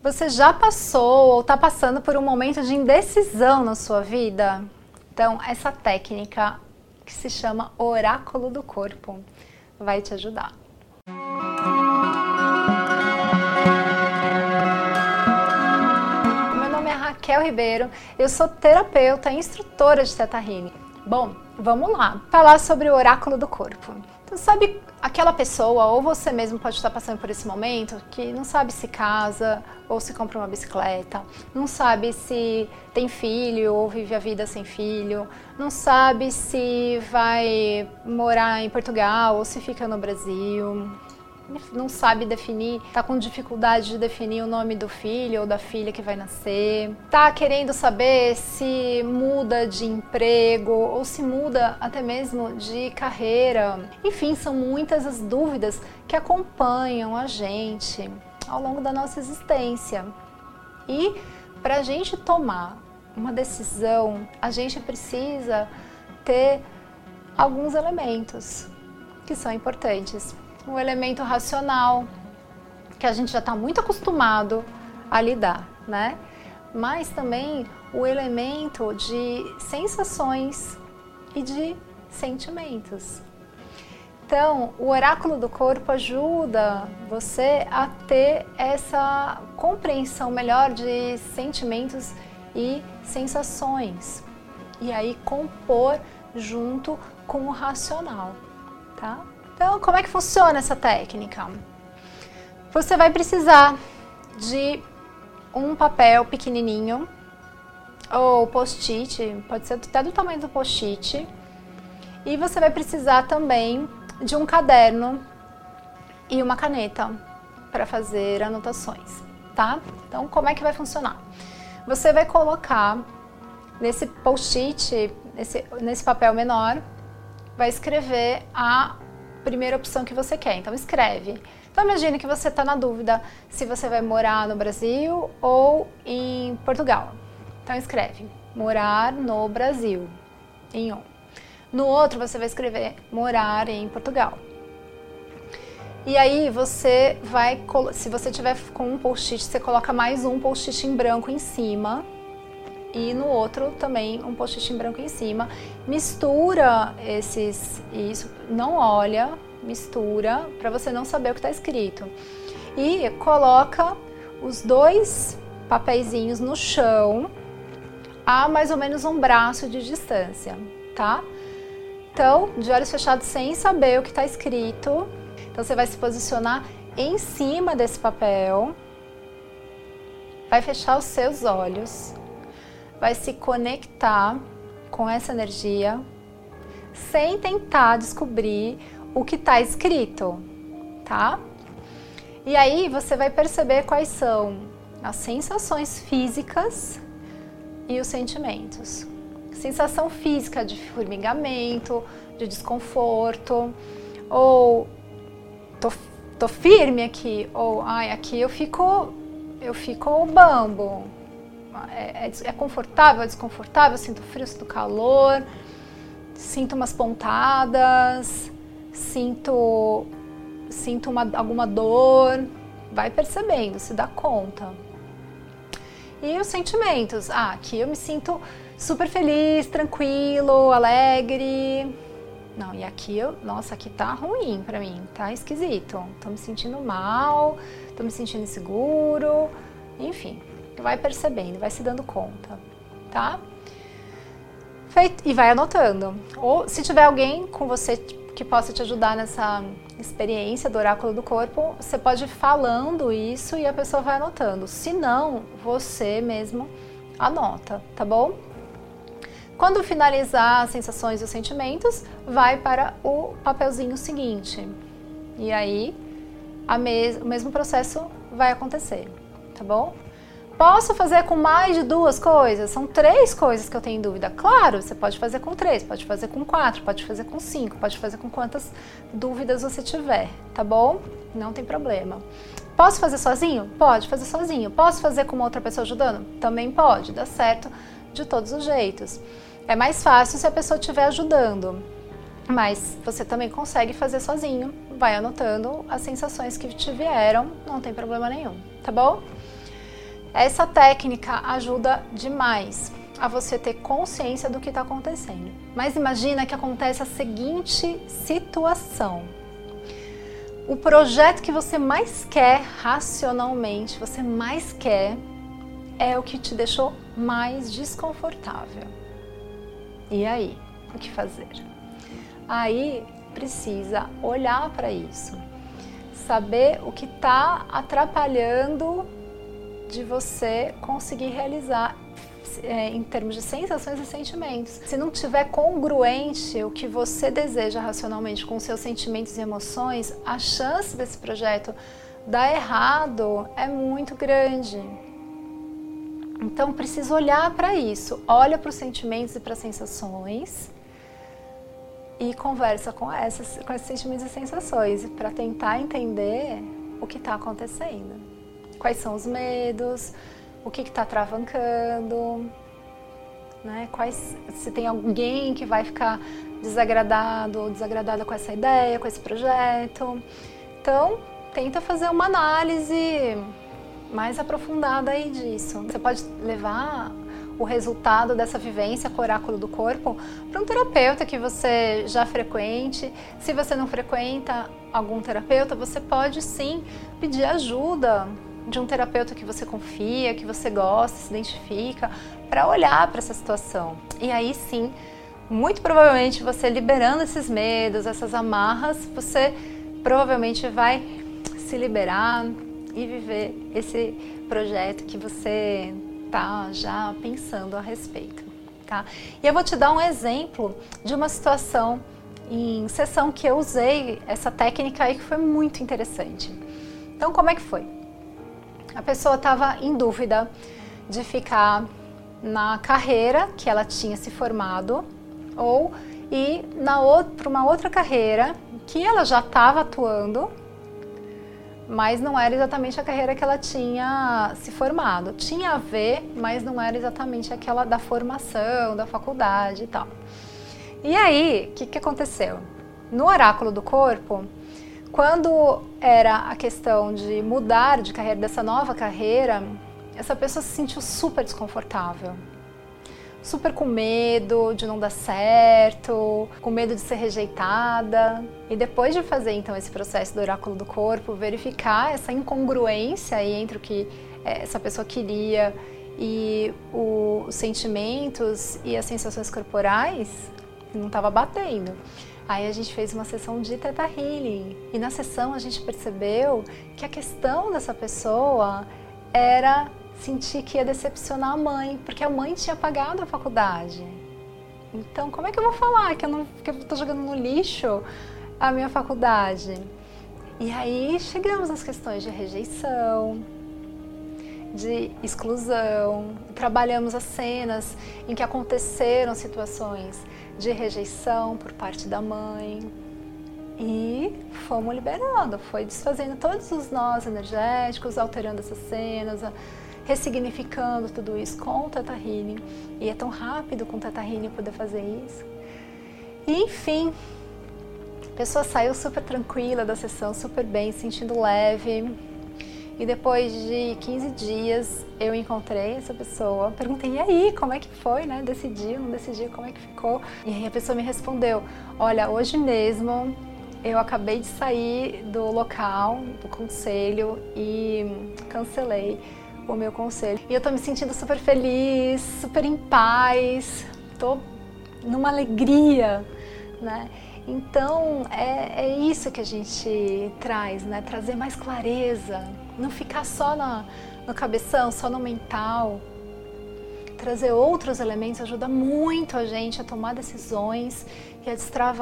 Você já passou ou está passando por um momento de indecisão na sua vida? Então, essa técnica que se chama oráculo do corpo vai te ajudar. Meu nome é Raquel Ribeiro, eu sou terapeuta e instrutora de Teta Healing. Bom, vamos lá, falar sobre o oráculo do corpo. Então, sabe aquela pessoa, ou você mesmo pode estar passando por esse momento, que não sabe se casa ou se compra uma bicicleta, não sabe se tem filho ou vive a vida sem filho, não sabe se vai morar em Portugal ou se fica no Brasil, não sabe definir, tá com dificuldade de definir o nome do filho ou da filha que vai nascer, tá querendo saber se muda de emprego ou se muda até mesmo de carreira. Enfim, são muitas as dúvidas que acompanham a gente ao longo da nossa existência. E para a gente tomar uma decisão, a gente precisa ter alguns elementos que são importantes um elemento racional, que a gente já está muito acostumado a lidar, né? Mas também o elemento de sensações e de sentimentos. Então, o oráculo do corpo ajuda você a ter essa compreensão melhor de sentimentos e sensações. E aí compor junto com o racional, tá? Então, como é que funciona essa técnica? Você vai precisar de um papel pequenininho ou post-it, pode ser até do tamanho do post-it. E você vai precisar também de um caderno e uma caneta para fazer anotações, tá? Então, como é que vai funcionar? Você vai colocar nesse post-it, nesse, nesse papel menor, vai escrever a primeira opção que você quer. Então escreve. Então imagine que você está na dúvida se você vai morar no Brasil ou em Portugal. Então escreve morar no Brasil em um. No outro você vai escrever morar em Portugal. E aí você vai, se você tiver com um post-it, você coloca mais um post-it em branco em cima e no outro também um post-it em branco em cima. Mistura esses isso, não olha, mistura para você não saber o que está escrito. E coloca os dois papeizinhos no chão a mais ou menos um braço de distância, tá? Então, de olhos fechados sem saber o que está escrito. Então você vai se posicionar em cima desse papel, vai fechar os seus olhos vai se conectar com essa energia sem tentar descobrir o que está escrito, tá? E aí você vai perceber quais são as sensações físicas e os sentimentos. Sensação física de formigamento, de desconforto, ou tô, tô firme aqui, ou ai, aqui eu fico eu fico bambo, é, é, é confortável, é desconfortável, sinto frio, sinto calor, sinto umas pontadas, sinto, sinto uma, alguma dor, vai percebendo, se dá conta. E os sentimentos, ah, aqui eu me sinto super feliz, tranquilo, alegre. Não, e aqui eu, nossa, aqui tá ruim para mim, tá esquisito. Tô me sentindo mal, tô me sentindo inseguro, enfim vai percebendo, vai se dando conta, tá? Feito, e vai anotando. Ou se tiver alguém com você que possa te ajudar nessa experiência do oráculo do corpo, você pode ir falando isso e a pessoa vai anotando. Se não, você mesmo anota, tá bom? Quando finalizar as sensações e os sentimentos, vai para o papelzinho seguinte. E aí, mes o mesmo processo vai acontecer, tá bom? Posso fazer com mais de duas coisas? São três coisas que eu tenho dúvida. Claro, você pode fazer com três, pode fazer com quatro, pode fazer com cinco, pode fazer com quantas dúvidas você tiver, tá bom? Não tem problema. Posso fazer sozinho? Pode fazer sozinho. Posso fazer com outra pessoa ajudando? Também pode, dá certo de todos os jeitos. É mais fácil se a pessoa estiver ajudando, mas você também consegue fazer sozinho. Vai anotando as sensações que te vieram, não tem problema nenhum, tá bom? Essa técnica ajuda demais a você ter consciência do que está acontecendo. Mas imagina que acontece a seguinte situação. O projeto que você mais quer racionalmente, você mais quer, é o que te deixou mais desconfortável. E aí, o que fazer? Aí precisa olhar para isso, saber o que está atrapalhando de você conseguir realizar é, em termos de sensações e sentimentos. Se não tiver congruente o que você deseja racionalmente com seus sentimentos e emoções, a chance desse projeto dar errado é muito grande. Então precisa olhar para isso, olha para os sentimentos e para as sensações e conversa com, essas, com esses sentimentos e sensações para tentar entender o que está acontecendo. Quais são os medos, o que está travancando, né? Quais, se tem alguém que vai ficar desagradado ou desagradada com essa ideia, com esse projeto. Então, tenta fazer uma análise mais aprofundada aí disso. Você pode levar o resultado dessa vivência com o oráculo do corpo para um terapeuta que você já frequente. Se você não frequenta algum terapeuta, você pode sim pedir ajuda de um terapeuta que você confia, que você gosta, se identifica, para olhar para essa situação. E aí sim, muito provavelmente você liberando esses medos, essas amarras, você provavelmente vai se liberar e viver esse projeto que você tá já pensando a respeito, tá? E eu vou te dar um exemplo de uma situação em sessão que eu usei essa técnica aí que foi muito interessante. Então, como é que foi? A pessoa estava em dúvida de ficar na carreira que ela tinha se formado ou ir para uma outra carreira que ela já estava atuando, mas não era exatamente a carreira que ela tinha se formado. Tinha a ver, mas não era exatamente aquela da formação, da faculdade e tal. E aí, o que, que aconteceu? No oráculo do corpo, quando era a questão de mudar de carreira, dessa nova carreira, essa pessoa se sentiu super desconfortável. Super com medo de não dar certo, com medo de ser rejeitada. E depois de fazer então esse processo do oráculo do corpo, verificar essa incongruência aí entre o que eh, essa pessoa queria e o, os sentimentos e as sensações corporais, não estava batendo. Aí a gente fez uma sessão de Teta Healing e na sessão a gente percebeu que a questão dessa pessoa era sentir que ia decepcionar a mãe, porque a mãe tinha pagado a faculdade. Então, como é que eu vou falar que eu não que eu tô jogando no lixo a minha faculdade? E aí chegamos nas questões de rejeição, de exclusão, trabalhamos as cenas em que aconteceram situações de rejeição por parte da mãe. E fomos liberando, foi desfazendo todos os nós energéticos, alterando essas cenas, ressignificando tudo isso com o Teta Healing. E é tão rápido com o Teta Healing poder fazer isso. E enfim, a pessoa saiu super tranquila da sessão, super bem, sentindo leve, e depois de 15 dias eu encontrei essa pessoa, perguntei, e aí, como é que foi, né? Decidiu, não decidiu, como é que ficou? E aí a pessoa me respondeu, olha, hoje mesmo eu acabei de sair do local, do conselho e cancelei o meu conselho. E eu tô me sentindo super feliz, super em paz, tô numa alegria, né? Então é, é isso que a gente traz, né? Trazer mais clareza, não ficar só na, no cabeção, só no mental. Trazer outros elementos ajuda muito a gente a tomar decisões e a destravar